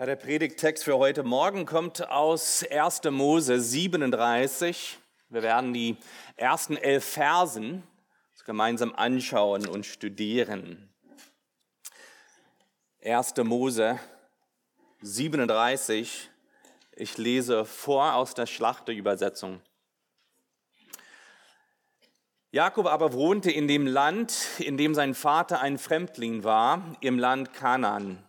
Der Predigttext für heute Morgen kommt aus 1. Mose 37. Wir werden die ersten elf Versen gemeinsam anschauen und studieren. 1. Mose 37. Ich lese vor aus der Schlachterübersetzung. Jakob aber wohnte in dem Land, in dem sein Vater ein Fremdling war, im Land Kanaan.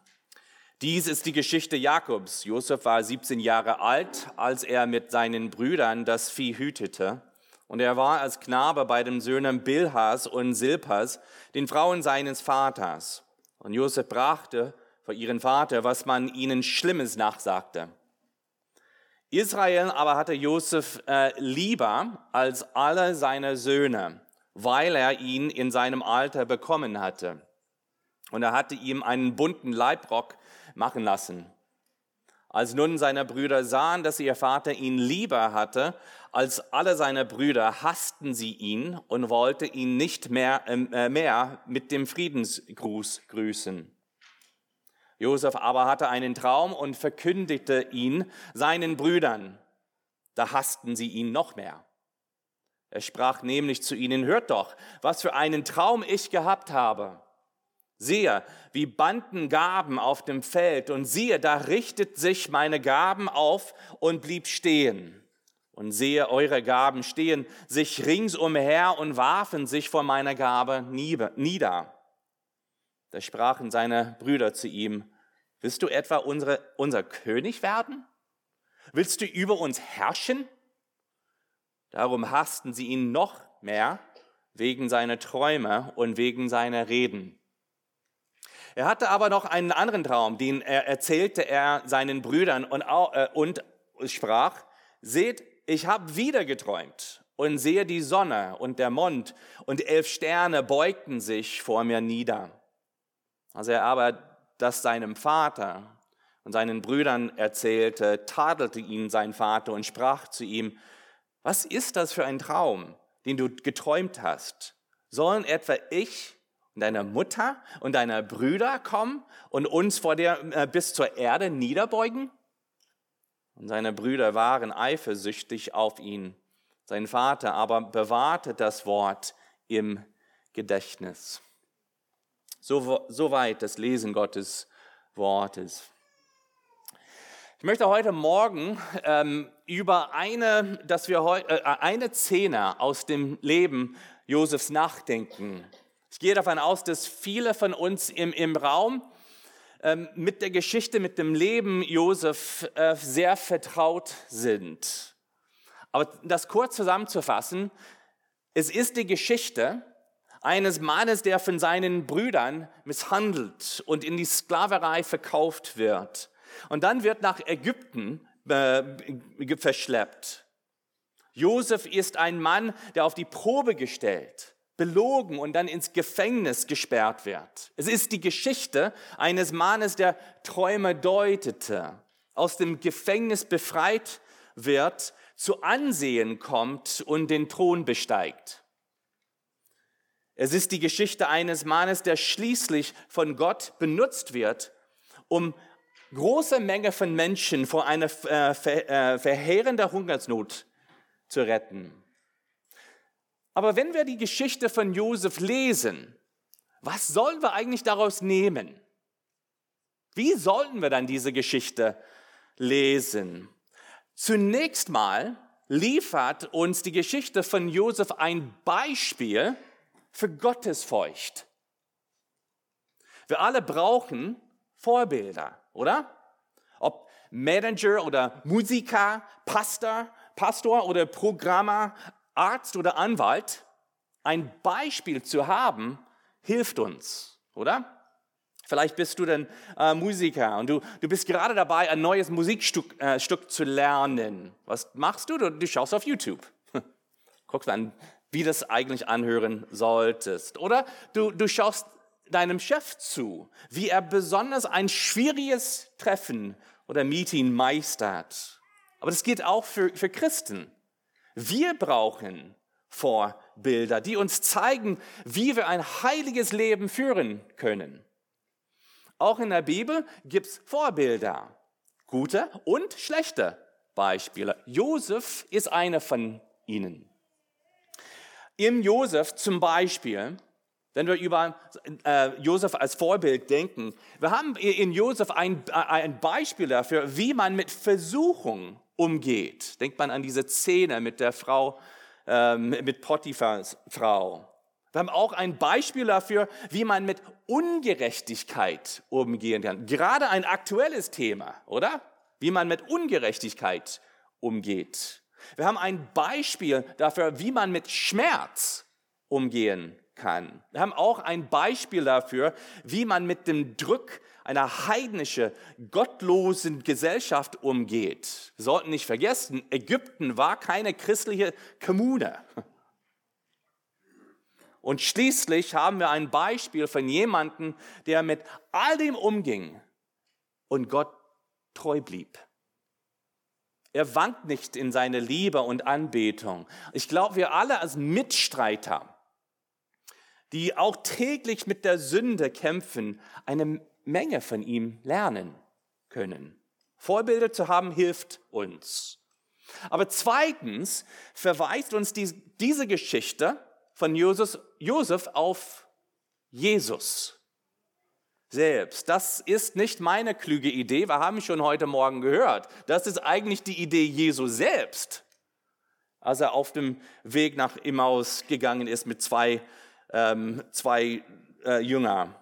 Dies ist die Geschichte Jakobs. Josef war 17 Jahre alt, als er mit seinen Brüdern das Vieh hütete. Und er war als Knabe bei den Söhnen Bilhas und Silpas, den Frauen seines Vaters. Und Josef brachte vor ihren Vater, was man ihnen Schlimmes nachsagte. Israel aber hatte Josef äh, lieber als alle seine Söhne, weil er ihn in seinem Alter bekommen hatte. Und er hatte ihm einen bunten Leibrock machen lassen. Als nun seine Brüder sahen, dass ihr Vater ihn lieber hatte als alle seine Brüder, hassten sie ihn und wollte ihn nicht mehr, äh, mehr mit dem Friedensgruß grüßen. Josef aber hatte einen Traum und verkündigte ihn seinen Brüdern. Da hassten sie ihn noch mehr. Er sprach nämlich zu ihnen, hört doch, was für einen Traum ich gehabt habe. Siehe, wie banden Gaben auf dem Feld, und siehe, da richtet sich meine Gaben auf und blieb stehen. Und sehe, eure Gaben stehen sich ringsumher und warfen sich vor meiner Gabe nieder. Da sprachen seine Brüder zu ihm, willst du etwa unsere, unser König werden? Willst du über uns herrschen? Darum hassten sie ihn noch mehr wegen seiner Träume und wegen seiner Reden. Er hatte aber noch einen anderen Traum, den er erzählte er seinen Brüdern und, äh, und sprach, seht, ich habe wieder geträumt und sehe die Sonne und der Mond und elf Sterne beugten sich vor mir nieder. Als er aber das seinem Vater und seinen Brüdern erzählte, tadelte ihn sein Vater und sprach zu ihm, was ist das für ein Traum, den du geträumt hast? Sollen etwa ich deiner Mutter und deiner Brüder kommen und uns vor dir äh, bis zur Erde niederbeugen? Und seine Brüder waren eifersüchtig auf ihn. Sein Vater aber bewahrte das Wort im Gedächtnis. So, so weit das Lesen Gottes Wortes. Ich möchte heute Morgen ähm, über eine, dass wir heute, äh, eine Szene aus dem Leben Josefs nachdenken. Ich gehe davon aus, dass viele von uns im, im Raum ähm, mit der Geschichte, mit dem Leben Josef äh, sehr vertraut sind. Aber das kurz zusammenzufassen, es ist die Geschichte eines Mannes, der von seinen Brüdern misshandelt und in die Sklaverei verkauft wird. Und dann wird nach Ägypten äh, verschleppt. Josef ist ein Mann, der auf die Probe gestellt belogen und dann ins Gefängnis gesperrt wird. Es ist die Geschichte eines Mannes, der Träume deutete, aus dem Gefängnis befreit wird, zu Ansehen kommt und den Thron besteigt. Es ist die Geschichte eines Mannes, der schließlich von Gott benutzt wird, um große Menge von Menschen vor einer äh, äh, verheerender Hungersnot zu retten. Aber wenn wir die Geschichte von Josef lesen, was sollen wir eigentlich daraus nehmen? Wie sollten wir dann diese Geschichte lesen? Zunächst mal liefert uns die Geschichte von Josef ein Beispiel für Gottesfurcht. Wir alle brauchen Vorbilder, oder? Ob Manager oder Musiker, Pastor, Pastor oder Programmer, Arzt oder Anwalt, ein Beispiel zu haben, hilft uns, oder? Vielleicht bist du dann äh, Musiker und du, du bist gerade dabei, ein neues Musikstück äh, Stück zu lernen. Was machst du? du? Du schaust auf YouTube. Guckst an, wie das eigentlich anhören solltest. Oder du, du schaust deinem Chef zu, wie er besonders ein schwieriges Treffen oder Meeting meistert. Aber das geht auch für, für Christen. Wir brauchen Vorbilder, die uns zeigen, wie wir ein heiliges Leben führen können. Auch in der Bibel gibt's Vorbilder. gute und schlechte Beispiele. Josef ist einer von ihnen. Im Josef zum Beispiel, wenn wir über äh, Josef als Vorbild denken, wir haben in Josef ein, äh, ein Beispiel dafür, wie man mit Versuchung umgeht. Denkt man an diese Szene mit der Frau, äh, mit Potiphars Frau. Wir haben auch ein Beispiel dafür, wie man mit Ungerechtigkeit umgehen kann. Gerade ein aktuelles Thema, oder? Wie man mit Ungerechtigkeit umgeht. Wir haben ein Beispiel dafür, wie man mit Schmerz umgehen kann. Wir haben auch ein Beispiel dafür, wie man mit dem Druck einer heidnischen, gottlosen Gesellschaft umgeht. Wir sollten nicht vergessen, Ägypten war keine christliche Kommune. Und schließlich haben wir ein Beispiel von jemandem, der mit all dem umging und Gott treu blieb. Er wankt nicht in seine Liebe und Anbetung. Ich glaube, wir alle als Mitstreiter, die auch täglich mit der Sünde kämpfen, eine Menge von ihm lernen können. Vorbilder zu haben hilft uns. Aber zweitens verweist uns diese Geschichte von Josef auf Jesus selbst. Das ist nicht meine klüge Idee, wir haben schon heute Morgen gehört. Das ist eigentlich die Idee Jesu selbst, als er auf dem Weg nach Immaus gegangen ist mit zwei, ähm, zwei äh, Jünger.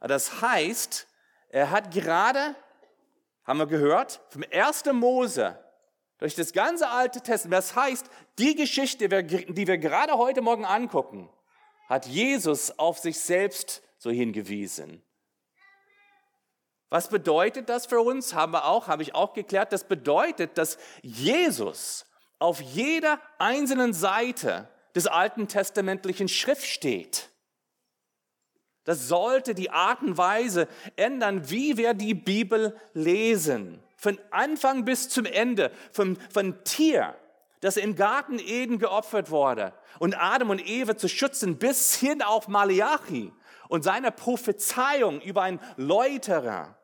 Das heißt, er hat gerade, haben wir gehört, vom 1. Mose durch das ganze Alte Testament. Das heißt, die Geschichte, die wir gerade heute Morgen angucken, hat Jesus auf sich selbst so hingewiesen. Was bedeutet das für uns? Haben wir auch, habe ich auch geklärt. Das bedeutet, dass Jesus auf jeder einzelnen Seite des alten testamentlichen Schrift steht. Das sollte die Art und Weise ändern, wie wir die Bibel lesen. Von Anfang bis zum Ende, vom, vom Tier, das im Garten Eden geopfert wurde und Adam und Eva zu schützen, bis hin auf Malachi und seine Prophezeiung über ein Läuterer.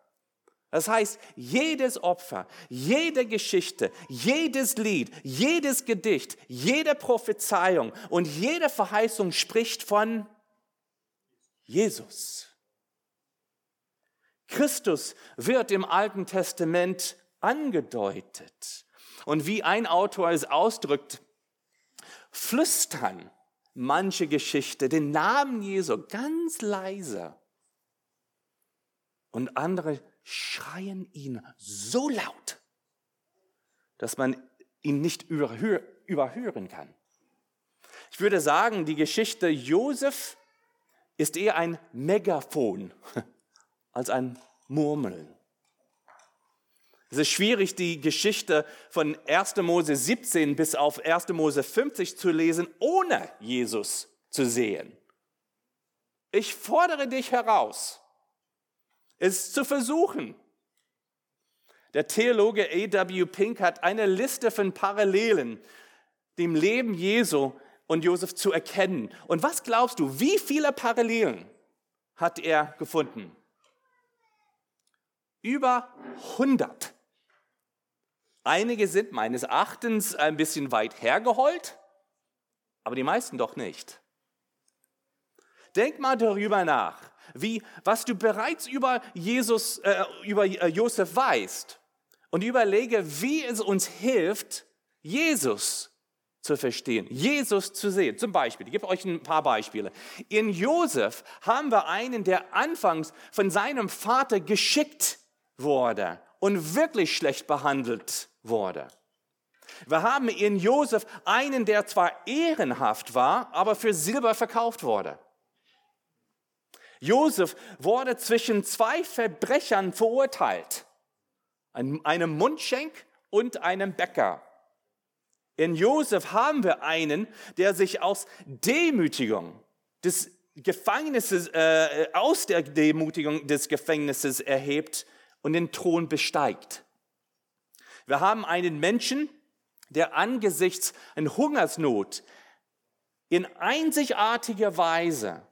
Das heißt, jedes Opfer, jede Geschichte, jedes Lied, jedes Gedicht, jede Prophezeiung und jede Verheißung spricht von Jesus. Christus wird im Alten Testament angedeutet. Und wie ein Autor es ausdrückt, flüstern manche Geschichte den Namen Jesu ganz leise. Und andere schreien ihn so laut, dass man ihn nicht überhören kann. Ich würde sagen, die Geschichte Josef ist eher ein Megaphon als ein Murmeln. Es ist schwierig, die Geschichte von 1. Mose 17 bis auf 1. Mose 50 zu lesen, ohne Jesus zu sehen. Ich fordere dich heraus, es zu versuchen. Der Theologe A.W. Pink hat eine Liste von Parallelen dem Leben Jesu und Josef zu erkennen. Und was glaubst du, wie viele Parallelen hat er gefunden? Über 100. Einige sind meines Erachtens ein bisschen weit hergeholt, aber die meisten doch nicht. Denk mal darüber nach, wie, was du bereits über Jesus, äh, über äh, Josef weißt und überlege, wie es uns hilft, Jesus zu verstehen, Jesus zu sehen. Zum Beispiel, ich gebe euch ein paar Beispiele. In Josef haben wir einen, der anfangs von seinem Vater geschickt wurde und wirklich schlecht behandelt wurde. Wir haben in Josef einen, der zwar ehrenhaft war, aber für Silber verkauft wurde. Josef wurde zwischen zwei Verbrechern verurteilt, einem Mundschenk und einem Bäcker. In Josef haben wir einen, der sich aus Demütigung des Gefängnisses, äh, aus der Demütigung des Gefängnisses erhebt und den Thron besteigt. Wir haben einen Menschen, der angesichts einer Hungersnot in einzigartiger Weise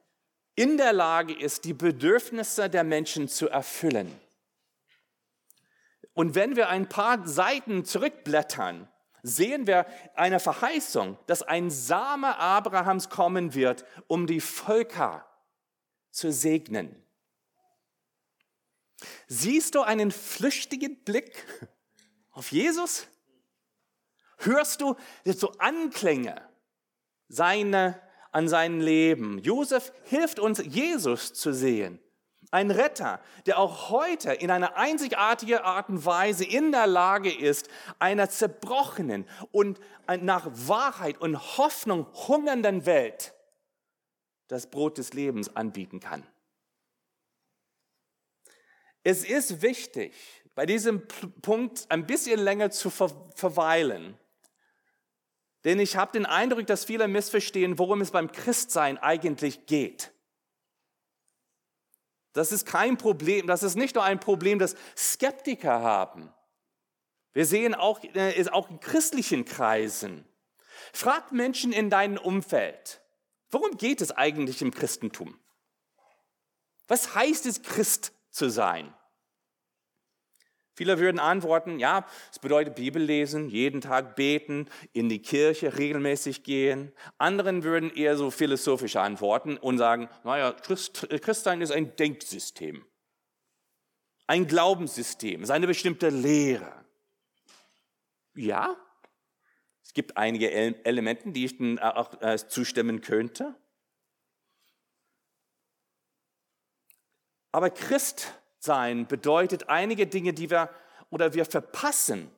in der Lage ist, die Bedürfnisse der Menschen zu erfüllen. Und wenn wir ein paar Seiten zurückblättern, sehen wir eine Verheißung, dass ein Same Abrahams kommen wird, um die Völker zu segnen. Siehst du einen flüchtigen Blick auf Jesus? Hörst du so Anklänge seine, an sein Leben? Josef hilft uns, Jesus zu sehen. Ein Retter, der auch heute in einer einzigartigen Art und Weise in der Lage ist, einer zerbrochenen und nach Wahrheit und Hoffnung hungernden Welt das Brot des Lebens anbieten kann. Es ist wichtig, bei diesem Punkt ein bisschen länger zu verweilen, denn ich habe den Eindruck, dass viele missverstehen, worum es beim Christsein eigentlich geht. Das ist kein Problem, das ist nicht nur ein Problem, das Skeptiker haben. Wir sehen auch, äh, auch in christlichen Kreisen. Frag Menschen in deinem Umfeld, worum geht es eigentlich im Christentum? Was heißt es, Christ zu sein? Viele würden antworten, ja, es bedeutet Bibel lesen, jeden Tag beten, in die Kirche regelmäßig gehen. Anderen würden eher so philosophisch antworten und sagen, naja, Christ, Christsein ist ein Denksystem, ein Glaubenssystem, ist eine bestimmte Lehre. Ja, es gibt einige Elemente, die ich auch äh, zustimmen könnte. Aber Christ sein bedeutet einige Dinge, die wir oder wir verpassen.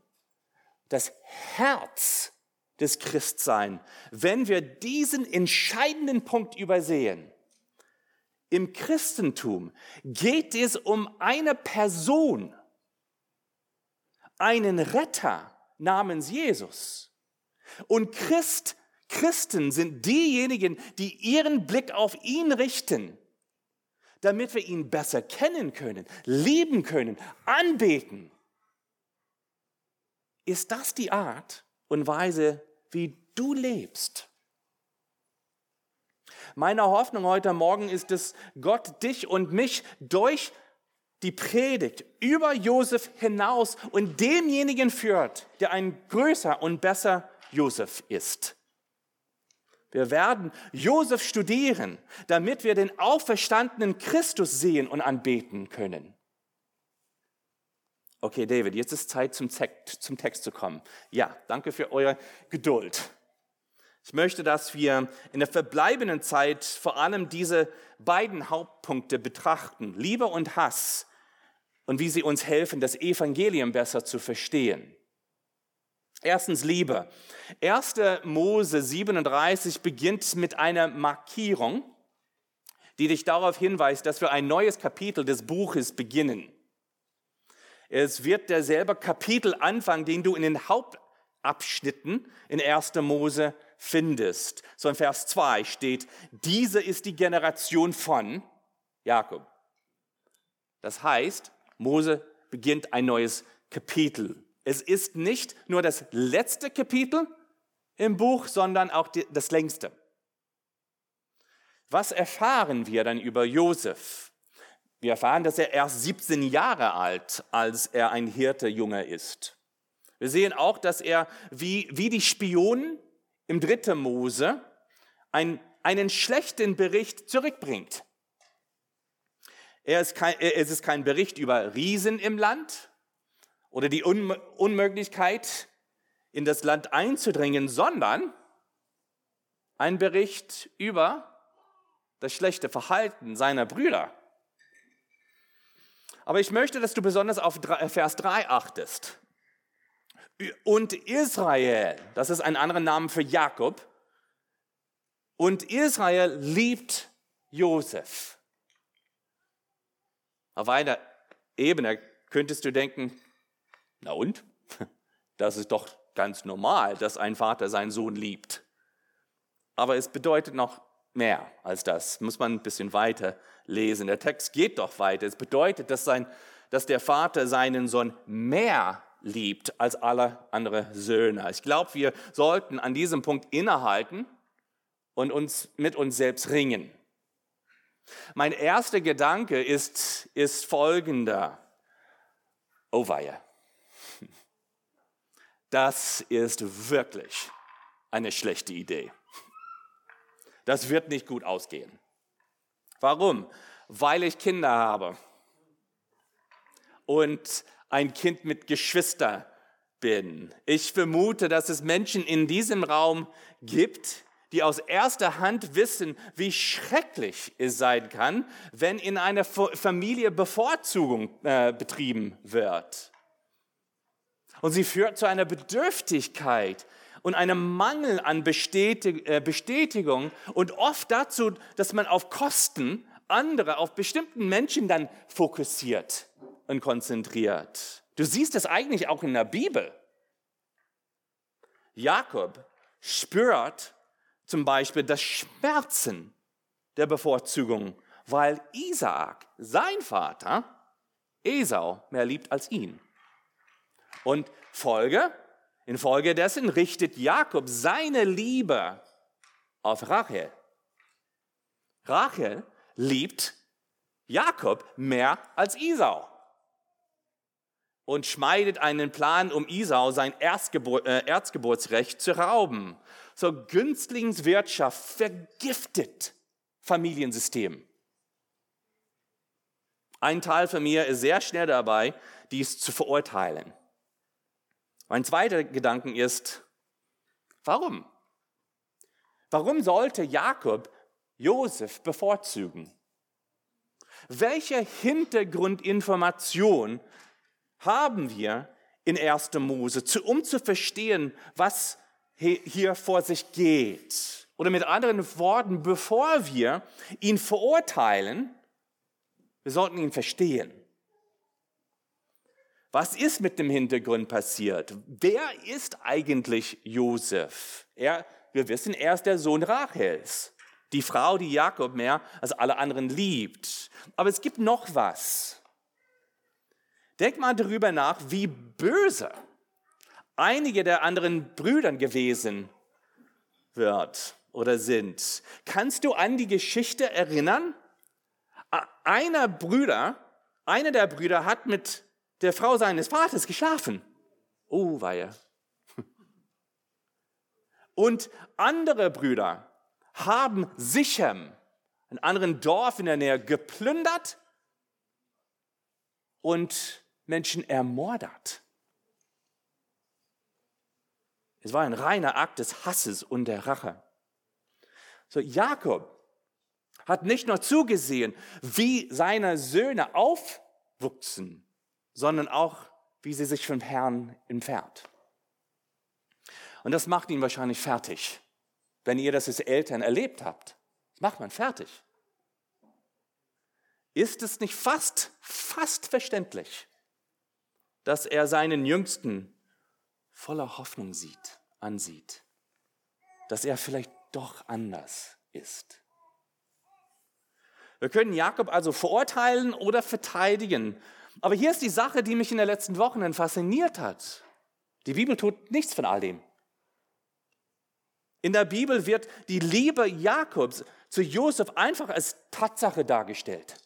Das Herz des Christsein, wenn wir diesen entscheidenden Punkt übersehen. Im Christentum geht es um eine Person, einen Retter namens Jesus. Und Christ, Christen sind diejenigen, die ihren Blick auf ihn richten damit wir ihn besser kennen können, lieben können, anbeten. Ist das die Art und Weise, wie du lebst? Meine Hoffnung heute Morgen ist, dass Gott dich und mich durch die Predigt über Josef hinaus und demjenigen führt, der ein größer und besser Josef ist. Wir werden Josef studieren, damit wir den auferstandenen Christus sehen und anbeten können. Okay, David, jetzt ist Zeit zum Text, zu kommen. Ja, danke für eure Geduld. Ich möchte, dass wir in der verbleibenden Zeit vor allem diese beiden Hauptpunkte betrachten, Liebe und Hass, und wie sie uns helfen, das Evangelium besser zu verstehen. Erstens Liebe. 1. Mose 37 beginnt mit einer Markierung, die dich darauf hinweist, dass wir ein neues Kapitel des Buches beginnen. Es wird derselbe Kapitelanfang, den du in den Hauptabschnitten in 1. Mose findest. So in Vers 2 steht, diese ist die Generation von Jakob. Das heißt, Mose beginnt ein neues Kapitel. Es ist nicht nur das letzte Kapitel im Buch, sondern auch das längste. Was erfahren wir dann über Josef? Wir erfahren, dass er erst 17 Jahre alt, als er ein Hirtejunge ist. Wir sehen auch, dass er wie, wie die Spionen im dritten Mose ein, einen schlechten Bericht zurückbringt. Er ist kein, es ist kein Bericht über Riesen im Land, oder die Unmöglichkeit, in das Land einzudringen, sondern ein Bericht über das schlechte Verhalten seiner Brüder. Aber ich möchte, dass du besonders auf Vers 3 achtest. Und Israel, das ist ein anderer Name für Jakob, und Israel liebt Josef. Auf einer Ebene könntest du denken, na und? Das ist doch ganz normal, dass ein Vater seinen Sohn liebt. Aber es bedeutet noch mehr als das. Muss man ein bisschen weiter lesen. Der Text geht doch weiter. Es bedeutet, dass, sein, dass der Vater seinen Sohn mehr liebt als alle anderen Söhne. Ich glaube, wir sollten an diesem Punkt innehalten und uns mit uns selbst ringen. Mein erster Gedanke ist, ist folgender. Oh weia. Das ist wirklich eine schlechte Idee. Das wird nicht gut ausgehen. Warum? Weil ich Kinder habe und ein Kind mit Geschwister bin. Ich vermute, dass es Menschen in diesem Raum gibt, die aus erster Hand wissen, wie schrecklich es sein kann, wenn in einer Familie Bevorzugung äh, betrieben wird. Und sie führt zu einer Bedürftigkeit und einem Mangel an äh, Bestätigung und oft dazu, dass man auf Kosten anderer, auf bestimmten Menschen dann fokussiert und konzentriert. Du siehst das eigentlich auch in der Bibel. Jakob spürt zum Beispiel das Schmerzen der Bevorzugung, weil Isaak, sein Vater, Esau mehr liebt als ihn. Und Folge, infolgedessen richtet Jakob seine Liebe auf Rachel. Rachel liebt Jakob mehr als Esau und schmeidet einen Plan, um Isau sein Erstgebur äh, Erzgeburtsrecht zu rauben. So Günstlingswirtschaft vergiftet Familiensystem. Ein Teil von mir ist sehr schnell dabei, dies zu verurteilen. Mein zweiter Gedanke ist, warum? Warum sollte Jakob Josef bevorzugen? Welche Hintergrundinformation haben wir in 1. Mose, um zu verstehen, was hier vor sich geht. Oder mit anderen Worten, bevor wir ihn verurteilen, wir sollten ihn verstehen. Was ist mit dem Hintergrund passiert? Wer ist eigentlich Josef? Er, wir wissen, er ist der Sohn Rachels, die Frau, die Jakob mehr als alle anderen liebt. Aber es gibt noch was. Denk mal darüber nach, wie böse einige der anderen Brüdern gewesen wird oder sind. Kannst du an die Geschichte erinnern? Einer Brüder, einer der Brüder hat mit der Frau seines Vaters geschlafen. Oh, weia. Und andere Brüder haben Sichem, ein anderen Dorf in der Nähe, geplündert und Menschen ermordet. Es war ein reiner Akt des Hasses und der Rache. So, Jakob hat nicht nur zugesehen, wie seine Söhne aufwuchsen, sondern auch, wie sie sich vom Herrn entfernt. Und das macht ihn wahrscheinlich fertig, wenn ihr das als Eltern erlebt habt. Das macht man fertig. Ist es nicht fast, fast verständlich, dass er seinen Jüngsten voller Hoffnung sieht, ansieht, dass er vielleicht doch anders ist. Wir können Jakob also verurteilen oder verteidigen. Aber hier ist die Sache, die mich in den letzten Wochen fasziniert hat. Die Bibel tut nichts von all dem. In der Bibel wird die Liebe Jakobs zu Josef einfach als Tatsache dargestellt.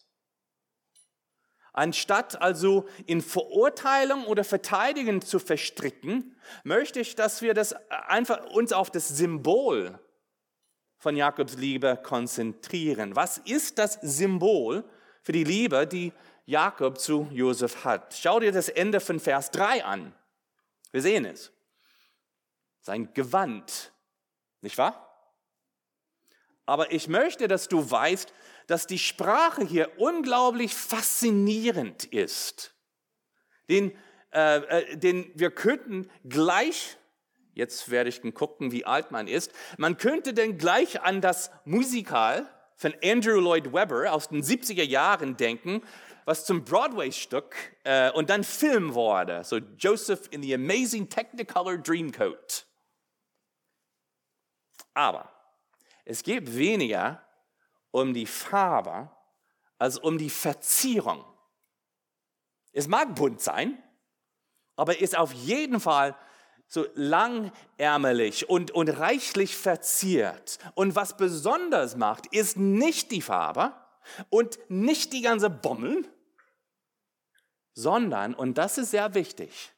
Anstatt also in Verurteilung oder Verteidigen zu verstricken, möchte ich, dass wir das einfach uns auf das Symbol von Jakobs Liebe konzentrieren. Was ist das Symbol für die Liebe, die Jakob zu Josef hat? Schau dir das Ende von Vers 3 an. Wir sehen es. Sein Gewand, nicht wahr? Aber ich möchte, dass du weißt, dass die Sprache hier unglaublich faszinierend ist. Den, äh, äh, den wir könnten gleich, jetzt werde ich gucken, wie alt man ist, man könnte denn gleich an das Musikal von Andrew Lloyd Webber aus den 70er Jahren denken, was zum Broadway-Stück äh, und dann Film wurde. So Joseph in the Amazing Technicolor Dreamcoat. Aber es geht weniger um die Farbe als um die Verzierung. Es mag bunt sein, aber ist auf jeden Fall so langärmelig und, und reichlich verziert. Und was besonders macht, ist nicht die Farbe und nicht die ganze Bommel, sondern, und das ist sehr wichtig,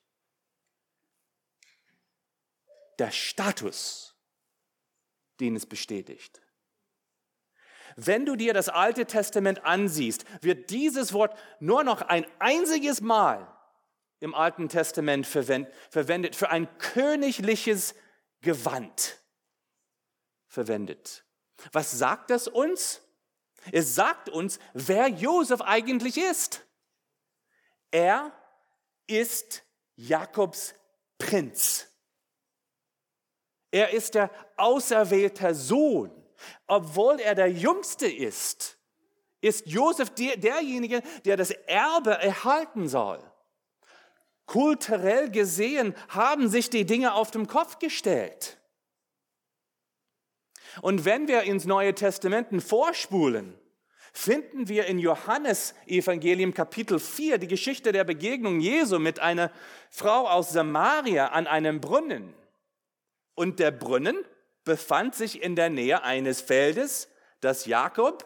der Status, den es bestätigt. Wenn du dir das Alte Testament ansiehst, wird dieses Wort nur noch ein einziges Mal im Alten Testament verwendet für ein königliches Gewand verwendet. Was sagt das uns? Es sagt uns, wer Josef eigentlich ist. Er ist Jakobs Prinz. Er ist der auserwählte Sohn. Obwohl er der Jüngste ist, ist Josef der, derjenige, der das Erbe erhalten soll. Kulturell gesehen haben sich die Dinge auf den Kopf gestellt. Und wenn wir ins Neue Testament vorspulen, finden wir in Johannes Evangelium Kapitel 4 die Geschichte der Begegnung Jesu mit einer Frau aus Samaria an einem Brunnen. Und der Brunnen befand sich in der Nähe eines Feldes, das Jakob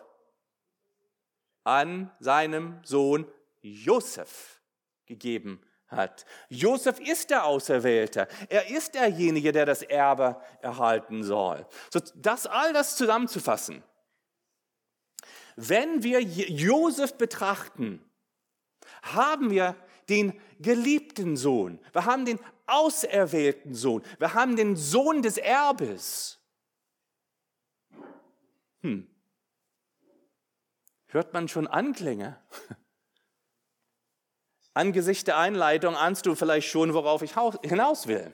an seinem Sohn Josef gegeben hat. Josef ist der Auserwählte. Er ist derjenige, der das Erbe erhalten soll. So, das all das zusammenzufassen. Wenn wir Josef betrachten, haben wir den geliebten Sohn. Wir haben den auserwählten Sohn. Wir haben den Sohn des Erbes. Hm. Hört man schon Anklänge? Angesichts der Einleitung ahnst du vielleicht schon, worauf ich hinaus will.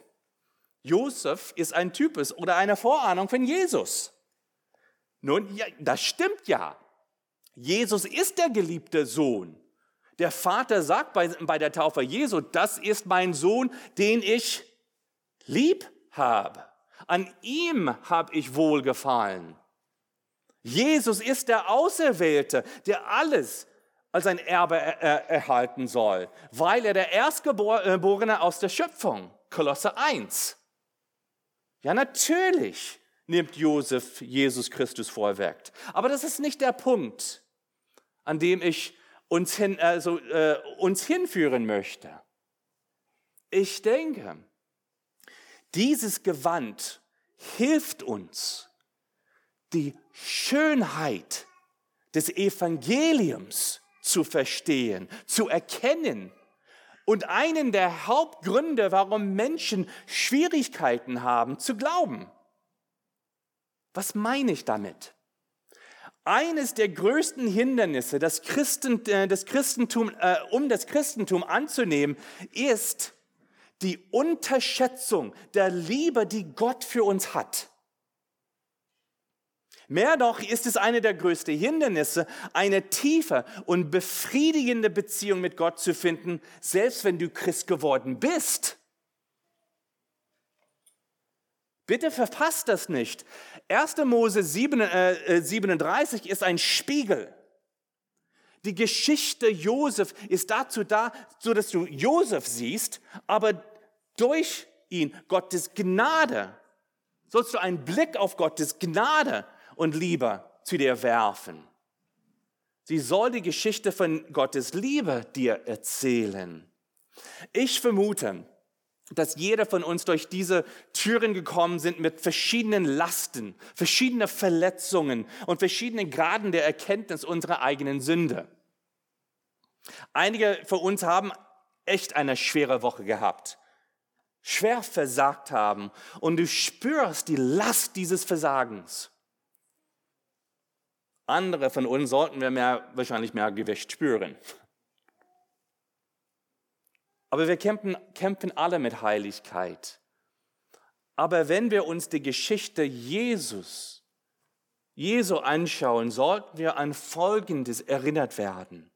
Josef ist ein Typus oder eine Vorahnung von Jesus. Nun, ja, das stimmt ja. Jesus ist der geliebte Sohn. Der Vater sagt bei, bei der Taufe Jesu, das ist mein Sohn, den ich lieb habe. An ihm habe ich wohlgefallen. Jesus ist der Auserwählte, der alles als ein Erbe er erhalten soll, weil er der Erstgeborene aus der Schöpfung, Kolosse 1. Ja, natürlich nimmt Josef Jesus Christus vorweg. Aber das ist nicht der Punkt, an dem ich uns, hin, also, äh, uns hinführen möchte. Ich denke, dieses Gewand hilft uns, die Schönheit des Evangeliums zu verstehen, zu erkennen. Und einen der Hauptgründe, warum Menschen Schwierigkeiten haben, zu glauben. Was meine ich damit? Eines der größten Hindernisse, das, Christen, äh, das Christentum, äh, um das Christentum anzunehmen, ist die Unterschätzung der Liebe, die Gott für uns hat. Mehr noch ist es eine der größten Hindernisse, eine tiefe und befriedigende Beziehung mit Gott zu finden, selbst wenn du Christ geworden bist. Bitte verpasst das nicht. 1. Mose 37 äh, ist ein Spiegel. Die Geschichte Josef ist dazu da, so dass du Josef siehst, aber durch ihn Gottes Gnade sollst du einen Blick auf Gottes Gnade und Liebe zu dir werfen. Sie soll die Geschichte von Gottes Liebe dir erzählen. Ich vermute, dass jeder von uns durch diese Türen gekommen sind mit verschiedenen Lasten, verschiedenen Verletzungen und verschiedenen Graden der Erkenntnis unserer eigenen Sünde. Einige von uns haben echt eine schwere Woche gehabt, schwer versagt haben und du spürst die Last dieses Versagens. Andere von uns sollten wir mehr, wahrscheinlich mehr Gewicht spüren. Aber wir kämpfen, kämpfen alle mit Heiligkeit. Aber wenn wir uns die Geschichte Jesus, Jesu anschauen, sollten wir an Folgendes erinnert werden.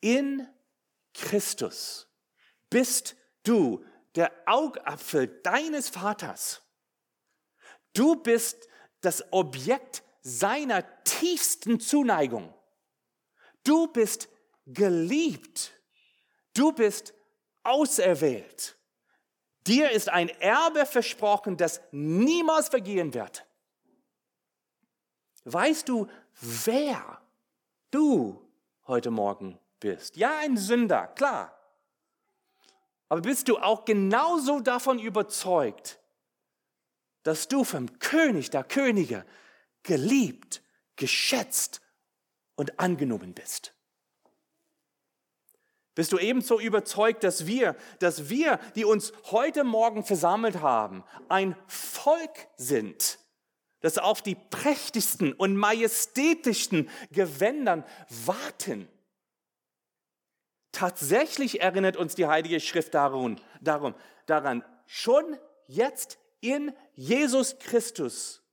In Christus bist du der Augapfel deines Vaters. Du bist das Objekt seiner tiefsten Zuneigung. Du bist geliebt. Du bist auserwählt. Dir ist ein Erbe versprochen, das niemals vergehen wird. Weißt du, wer du heute Morgen bist? Ja, ein Sünder, klar. Aber bist du auch genauso davon überzeugt, dass du vom König der Könige geliebt, geschätzt und angenommen bist? Bist du ebenso überzeugt, dass wir, dass wir, die uns heute Morgen versammelt haben, ein Volk sind, das auf die prächtigsten und majestätischsten Gewändern warten? Tatsächlich erinnert uns die Heilige Schrift darum, darum, daran, schon jetzt in Jesus Christus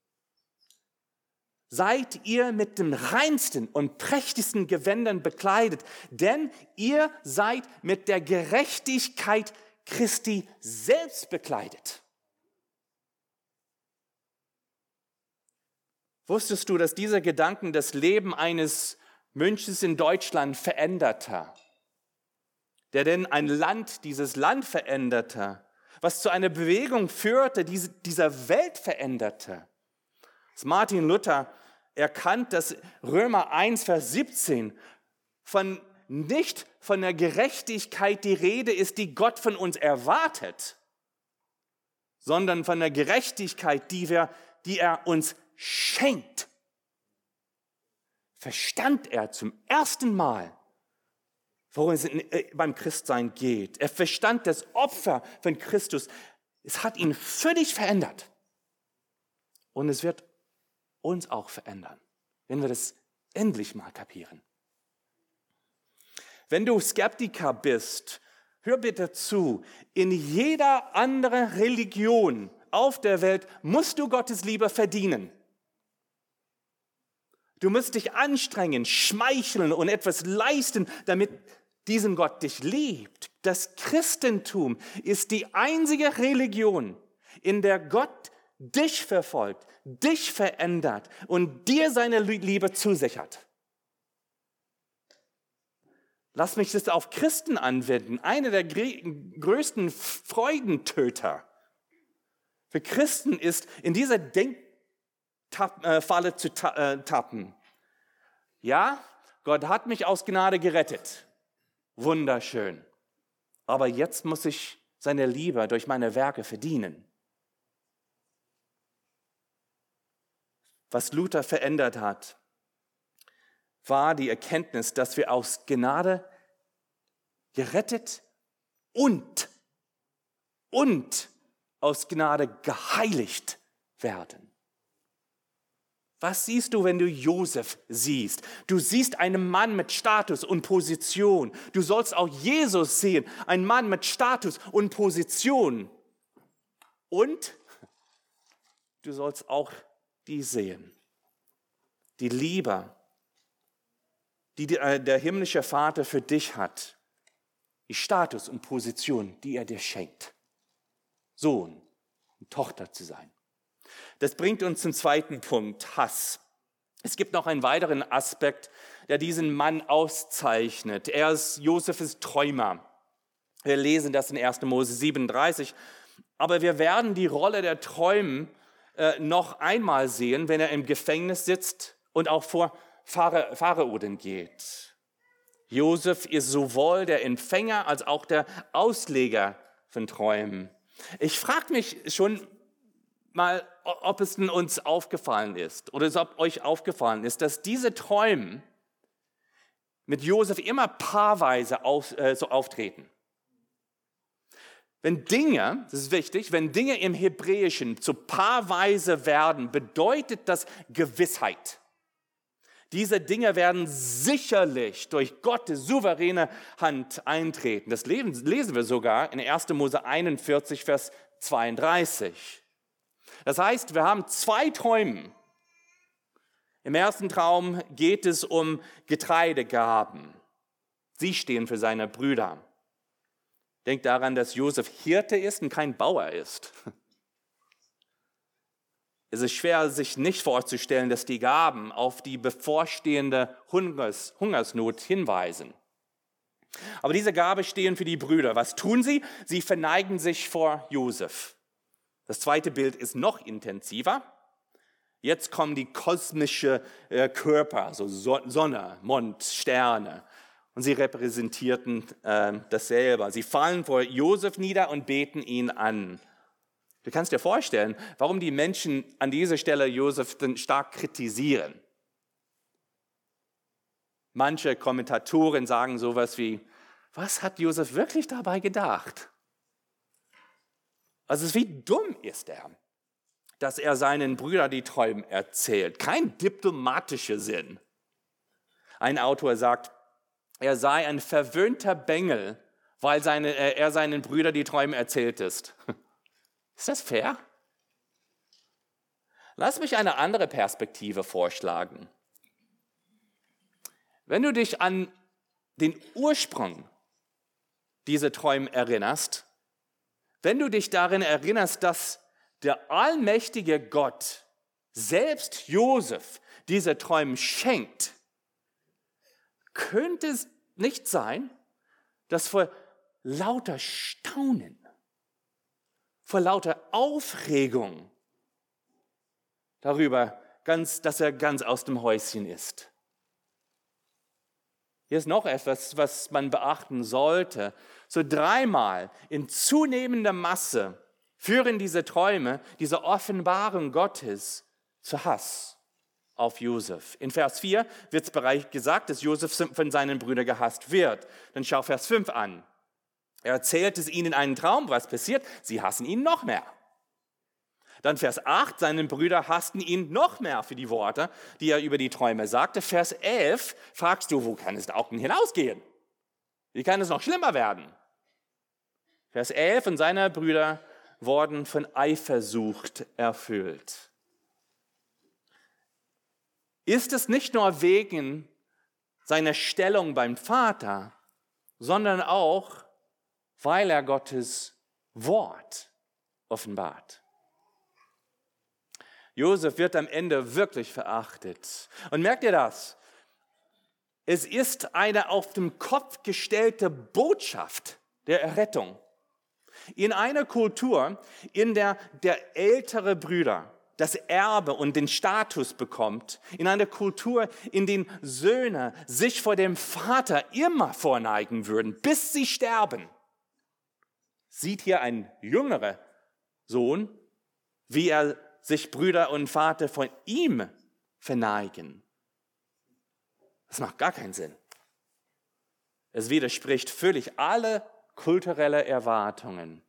seid ihr mit den reinsten und prächtigsten Gewändern bekleidet, denn ihr seid mit der Gerechtigkeit Christi selbst bekleidet. Wusstest du, dass dieser Gedanken das Leben eines Mönches in Deutschland veränderte? Der denn ein Land, dieses Land veränderte, was zu einer Bewegung führte, die dieser Welt veränderte. Martin Luther erkannt, dass Römer 1, Vers 17 von nicht von der Gerechtigkeit die Rede ist, die Gott von uns erwartet, sondern von der Gerechtigkeit, die, wir, die er uns schenkt. Verstand er zum ersten Mal, worum es äh, beim Christsein geht. Er verstand das Opfer von Christus. Es hat ihn völlig verändert. Und es wird uns auch verändern, wenn wir das endlich mal kapieren. Wenn du Skeptiker bist, hör bitte zu. In jeder anderen Religion auf der Welt musst du Gottes Liebe verdienen. Du musst dich anstrengen, schmeicheln und etwas leisten, damit diesen Gott dich liebt. Das Christentum ist die einzige Religion, in der Gott dich verfolgt, dich verändert und dir seine Liebe zusichert. Lass mich das auf Christen anwenden, eine der größten Freudentöter. Für Christen ist in dieser Denkfalle zu äh, tappen. Ja, Gott hat mich aus Gnade gerettet. Wunderschön. Aber jetzt muss ich seine Liebe durch meine Werke verdienen. Was Luther verändert hat, war die Erkenntnis, dass wir aus Gnade gerettet und, und aus Gnade geheiligt werden. Was siehst du, wenn du Josef siehst? Du siehst einen Mann mit Status und Position. Du sollst auch Jesus sehen, einen Mann mit Status und Position. Und du sollst auch die sehen. Die Liebe, die äh, der himmlische Vater für dich hat. Die Status und Position, die er dir schenkt. Sohn und Tochter zu sein. Das bringt uns zum zweiten Punkt, Hass. Es gibt noch einen weiteren Aspekt, der diesen Mann auszeichnet. Er ist Josefs Träumer. Wir lesen das in 1. Mose 37. Aber wir werden die Rolle der Träumen äh, noch einmal sehen, wenn er im Gefängnis sitzt und auch vor Pharao geht. Josef ist sowohl der Empfänger als auch der Ausleger von Träumen. Ich frage mich schon mal, ob es uns aufgefallen ist oder ob euch aufgefallen ist, dass diese Träume mit Josef immer paarweise auf, äh, so auftreten. Wenn Dinge, das ist wichtig, wenn Dinge im Hebräischen zu paarweise werden, bedeutet das Gewissheit. Diese Dinge werden sicherlich durch Gottes souveräne Hand eintreten. Das lesen wir sogar in 1. Mose 41, Vers 32. Das heißt, wir haben zwei Träume. Im ersten Traum geht es um Getreidegaben. Sie stehen für seine Brüder. Denkt daran, dass Josef Hirte ist und kein Bauer ist. Es ist schwer, sich nicht vorzustellen, dass die Gaben auf die bevorstehende Hungers, Hungersnot hinweisen. Aber diese Gabe stehen für die Brüder. Was tun sie? Sie verneigen sich vor Josef. Das zweite Bild ist noch intensiver. Jetzt kommen die kosmische äh, Körper, so Sonne, Mond, Sterne. Und sie repräsentierten äh, dasselbe. Sie fallen vor Josef nieder und beten ihn an. Du kannst dir vorstellen, warum die Menschen an dieser Stelle Josef stark kritisieren. Manche Kommentatoren sagen sowas wie, was hat Josef wirklich dabei gedacht? Also wie dumm ist er, dass er seinen Brüdern die Träume erzählt. Kein diplomatischer Sinn. Ein Autor sagt, er sei ein verwöhnter Bengel, weil seine, äh, er seinen Brüdern die Träume erzählt ist. Ist das fair? Lass mich eine andere Perspektive vorschlagen. Wenn du dich an den Ursprung dieser Träume erinnerst, wenn du dich darin erinnerst, dass der allmächtige Gott selbst Josef diese Träume schenkt, könnte es nicht sein, dass vor lauter Staunen, vor lauter Aufregung darüber, ganz, dass er ganz aus dem Häuschen ist. Hier ist noch etwas, was man beachten sollte. So dreimal in zunehmender Masse führen diese Träume, diese Offenbarung Gottes zu Hass auf Josef. In Vers 4 wird es bereits gesagt, dass Josef von seinen Brüdern gehasst wird. Dann schau Vers 5 an. Er erzählt es ihnen in einem Traum, was passiert. Sie hassen ihn noch mehr. Dann Vers 8, seine Brüder hassten ihn noch mehr für die Worte, die er über die Träume sagte. Vers 11 fragst du, wo kann es auch denn hinausgehen? Wie kann es noch schlimmer werden? Vers 11, und seine Brüder wurden von Eifersucht erfüllt. Ist es nicht nur wegen seiner Stellung beim Vater, sondern auch, weil er Gottes Wort offenbart. Josef wird am Ende wirklich verachtet. Und merkt ihr das? Es ist eine auf den Kopf gestellte Botschaft der Errettung. In einer Kultur, in der der ältere Brüder das Erbe und den Status bekommt, in einer Kultur, in der Söhne sich vor dem Vater immer vorneigen würden, bis sie sterben, sieht hier ein jüngerer Sohn, wie er sich Brüder und Vater von ihm verneigen. Das macht gar keinen Sinn. Es widerspricht völlig alle kulturelle Erwartungen.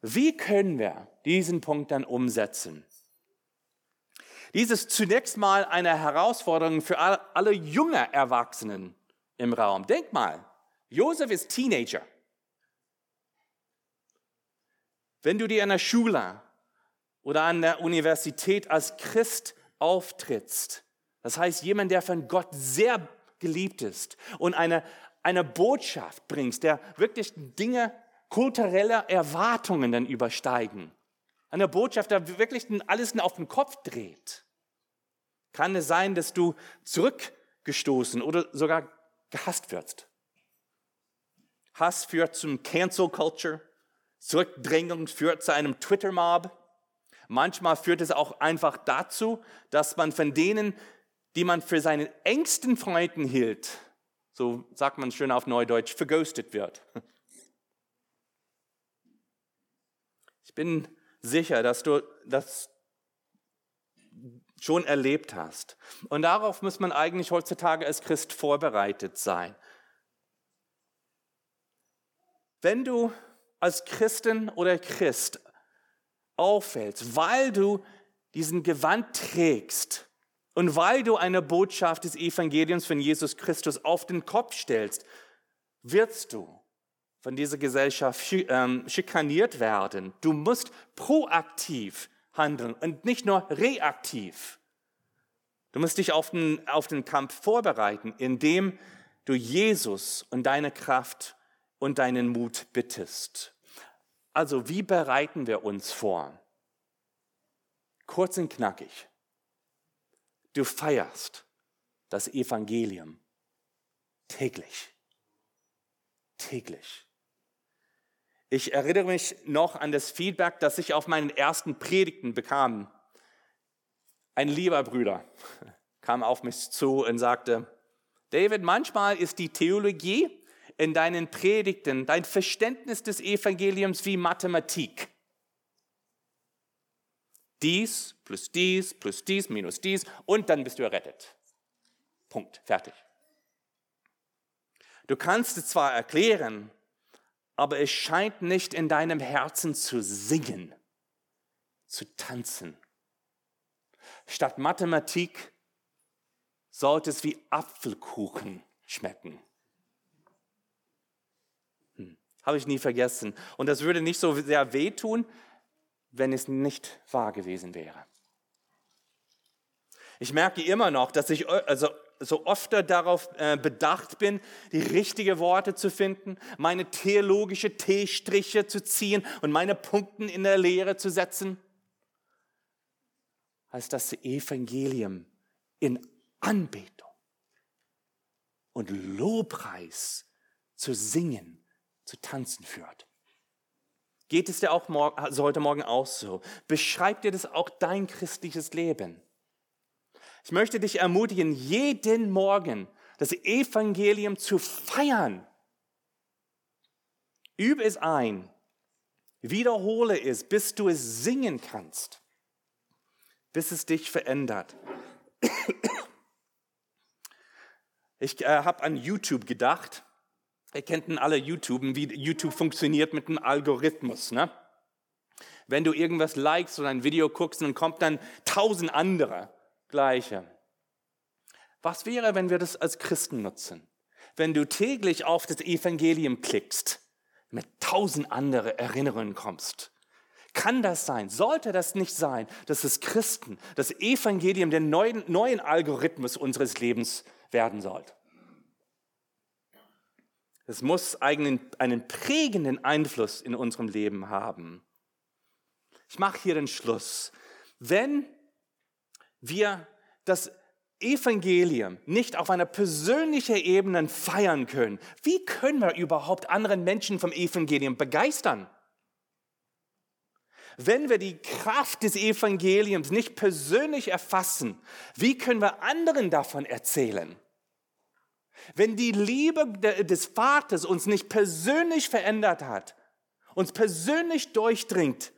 Wie können wir diesen Punkt dann umsetzen? Dies ist zunächst mal eine Herausforderung für alle junge Erwachsenen im Raum. Denk mal, Josef ist Teenager. Wenn du dir in der Schule oder an der Universität als Christ auftrittst. Das heißt, jemand, der von Gott sehr geliebt ist und eine, eine Botschaft bringst, der wirklich Dinge kultureller Erwartungen dann übersteigen. Eine Botschaft, der wirklich alles auf den Kopf dreht. Kann es sein, dass du zurückgestoßen oder sogar gehasst wirst? Hass führt zum Cancel Culture. Zurückdrängung führt zu einem Twitter-Mob. Manchmal führt es auch einfach dazu, dass man von denen, die man für seinen engsten Freunden hielt, so sagt man schön auf Neudeutsch, verghostet wird. Ich bin sicher, dass du das schon erlebt hast. Und darauf muss man eigentlich heutzutage als Christ vorbereitet sein. Wenn du als Christin oder Christ auffällst, weil du diesen Gewand trägst und weil du eine Botschaft des Evangeliums von Jesus Christus auf den Kopf stellst, wirst du von dieser Gesellschaft ähm, schikaniert werden. Du musst proaktiv handeln und nicht nur reaktiv. Du musst dich auf den, auf den Kampf vorbereiten, indem du Jesus und deine Kraft und deinen Mut bittest. Also wie bereiten wir uns vor? Kurz und knackig. Du feierst das Evangelium täglich. Täglich. Ich erinnere mich noch an das Feedback, das ich auf meinen ersten Predigten bekam. Ein lieber Bruder kam auf mich zu und sagte, David, manchmal ist die Theologie in deinen Predigten, dein Verständnis des Evangeliums wie Mathematik. Dies plus dies plus dies minus dies und dann bist du errettet. Punkt, fertig. Du kannst es zwar erklären, aber es scheint nicht in deinem Herzen zu singen, zu tanzen. Statt Mathematik sollte es wie Apfelkuchen schmecken. Hm, Habe ich nie vergessen. Und das würde nicht so sehr wehtun, wenn es nicht wahr gewesen wäre. Ich merke immer noch, dass ich also so oft darauf äh, bedacht bin, die richtigen Worte zu finden, meine theologische T-Striche zu ziehen und meine Punkten in der Lehre zu setzen, als das Evangelium in Anbetung und Lobpreis zu singen, zu tanzen führt. Geht es dir auch morgen, also heute Morgen auch so? Beschreibt dir das auch dein christliches Leben? Ich möchte dich ermutigen, jeden Morgen das Evangelium zu feiern. Übe es ein, wiederhole es, bis du es singen kannst, bis es dich verändert. Ich äh, habe an YouTube gedacht. Ihr kennt alle YouTube, wie YouTube funktioniert mit einem Algorithmus. Ne? Wenn du irgendwas likest oder ein Video guckst, dann kommt dann tausend andere gleiche. Was wäre, wenn wir das als Christen nutzen? Wenn du täglich auf das Evangelium klickst, mit tausend andere Erinnerungen kommst. Kann das sein? Sollte das nicht sein, dass es Christen, das Evangelium der neuen, neuen Algorithmus unseres Lebens werden sollte? Es muss einen, einen prägenden Einfluss in unserem Leben haben. Ich mache hier den Schluss. Wenn wir das Evangelium nicht auf einer persönlichen Ebene feiern können, wie können wir überhaupt anderen Menschen vom Evangelium begeistern? Wenn wir die Kraft des Evangeliums nicht persönlich erfassen, wie können wir anderen davon erzählen? Wenn die Liebe des Vaters uns nicht persönlich verändert hat, uns persönlich durchdringt,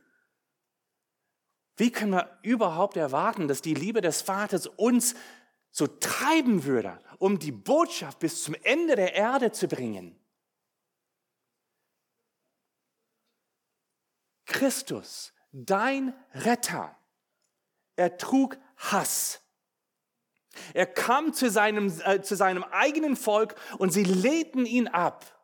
wie können wir überhaupt erwarten, dass die Liebe des Vaters uns so treiben würde, um die Botschaft bis zum Ende der Erde zu bringen? Christus, dein Retter, er trug Hass. Er kam zu seinem, äh, zu seinem eigenen Volk und sie lehnten ihn ab.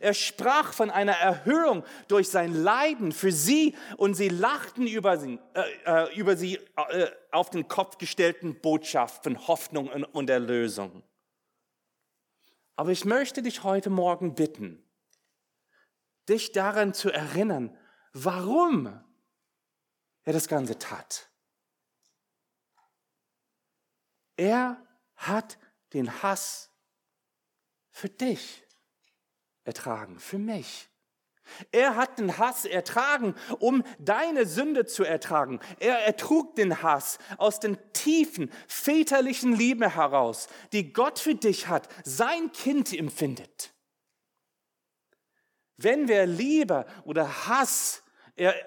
Er sprach von einer Erhöhung durch sein Leiden für sie und sie lachten über sie, äh, äh, über sie äh, auf den Kopf gestellten Botschaft von Hoffnung und, und Erlösung. Aber ich möchte dich heute Morgen bitten, dich daran zu erinnern, warum er das Ganze tat. Er hat den Hass für dich ertragen, für mich. Er hat den Hass ertragen, um deine Sünde zu ertragen. Er ertrug den Hass aus den tiefen väterlichen Liebe heraus, die Gott für dich hat, sein Kind empfindet. Wenn wir Liebe oder Hass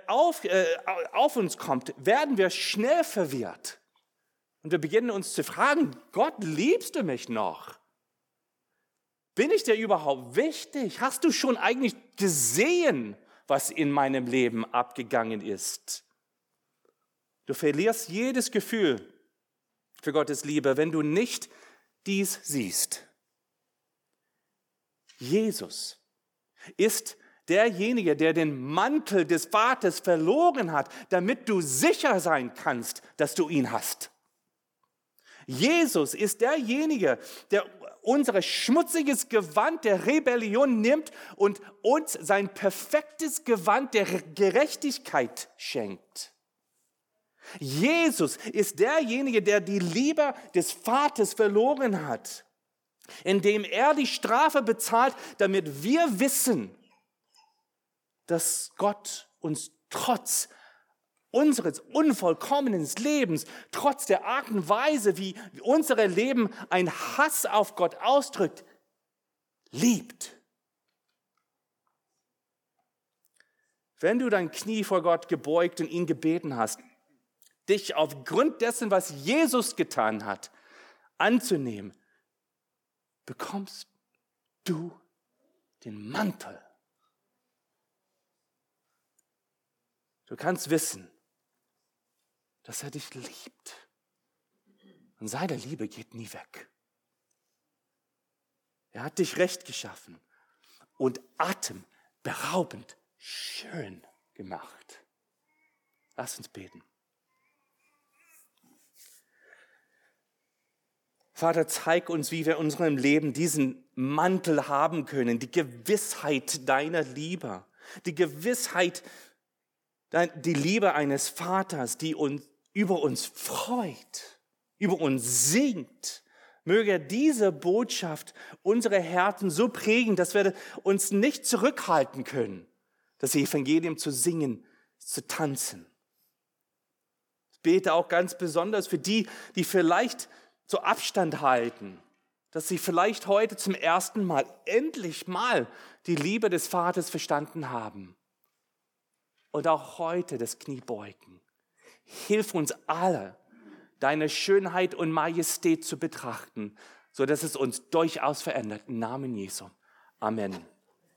auf, äh, auf uns kommt, werden wir schnell verwirrt. Und wir beginnen uns zu fragen, Gott, liebst du mich noch? Bin ich dir überhaupt wichtig? Hast du schon eigentlich gesehen, was in meinem Leben abgegangen ist? Du verlierst jedes Gefühl für Gottes Liebe, wenn du nicht dies siehst. Jesus ist derjenige, der den Mantel des Vaters verloren hat, damit du sicher sein kannst, dass du ihn hast. Jesus ist derjenige, der unser schmutziges Gewand der Rebellion nimmt und uns sein perfektes Gewand der Gerechtigkeit schenkt. Jesus ist derjenige, der die Liebe des Vaters verloren hat, indem er die Strafe bezahlt, damit wir wissen, dass Gott uns trotz unseres unvollkommenen Lebens, trotz der Art und Weise, wie unser Leben ein Hass auf Gott ausdrückt, liebt. Wenn du dein Knie vor Gott gebeugt und ihn gebeten hast, dich aufgrund dessen, was Jesus getan hat, anzunehmen, bekommst du den Mantel. Du kannst wissen, dass er dich liebt. Und seine Liebe geht nie weg. Er hat dich recht geschaffen und atemberaubend schön gemacht. Lass uns beten. Vater, zeig uns, wie wir in unserem Leben diesen Mantel haben können, die Gewissheit deiner Liebe, die Gewissheit, die Liebe eines Vaters, die uns über uns freut, über uns singt. Möge diese Botschaft unsere Herzen so prägen, dass wir uns nicht zurückhalten können, das Evangelium zu singen, zu tanzen. Ich bete auch ganz besonders für die, die vielleicht so Abstand halten, dass sie vielleicht heute zum ersten Mal endlich mal die Liebe des Vaters verstanden haben und auch heute das Knie beugen. Hilf uns alle, deine Schönheit und Majestät zu betrachten, so dass es uns durchaus verändert. Im Namen Jesu. Amen.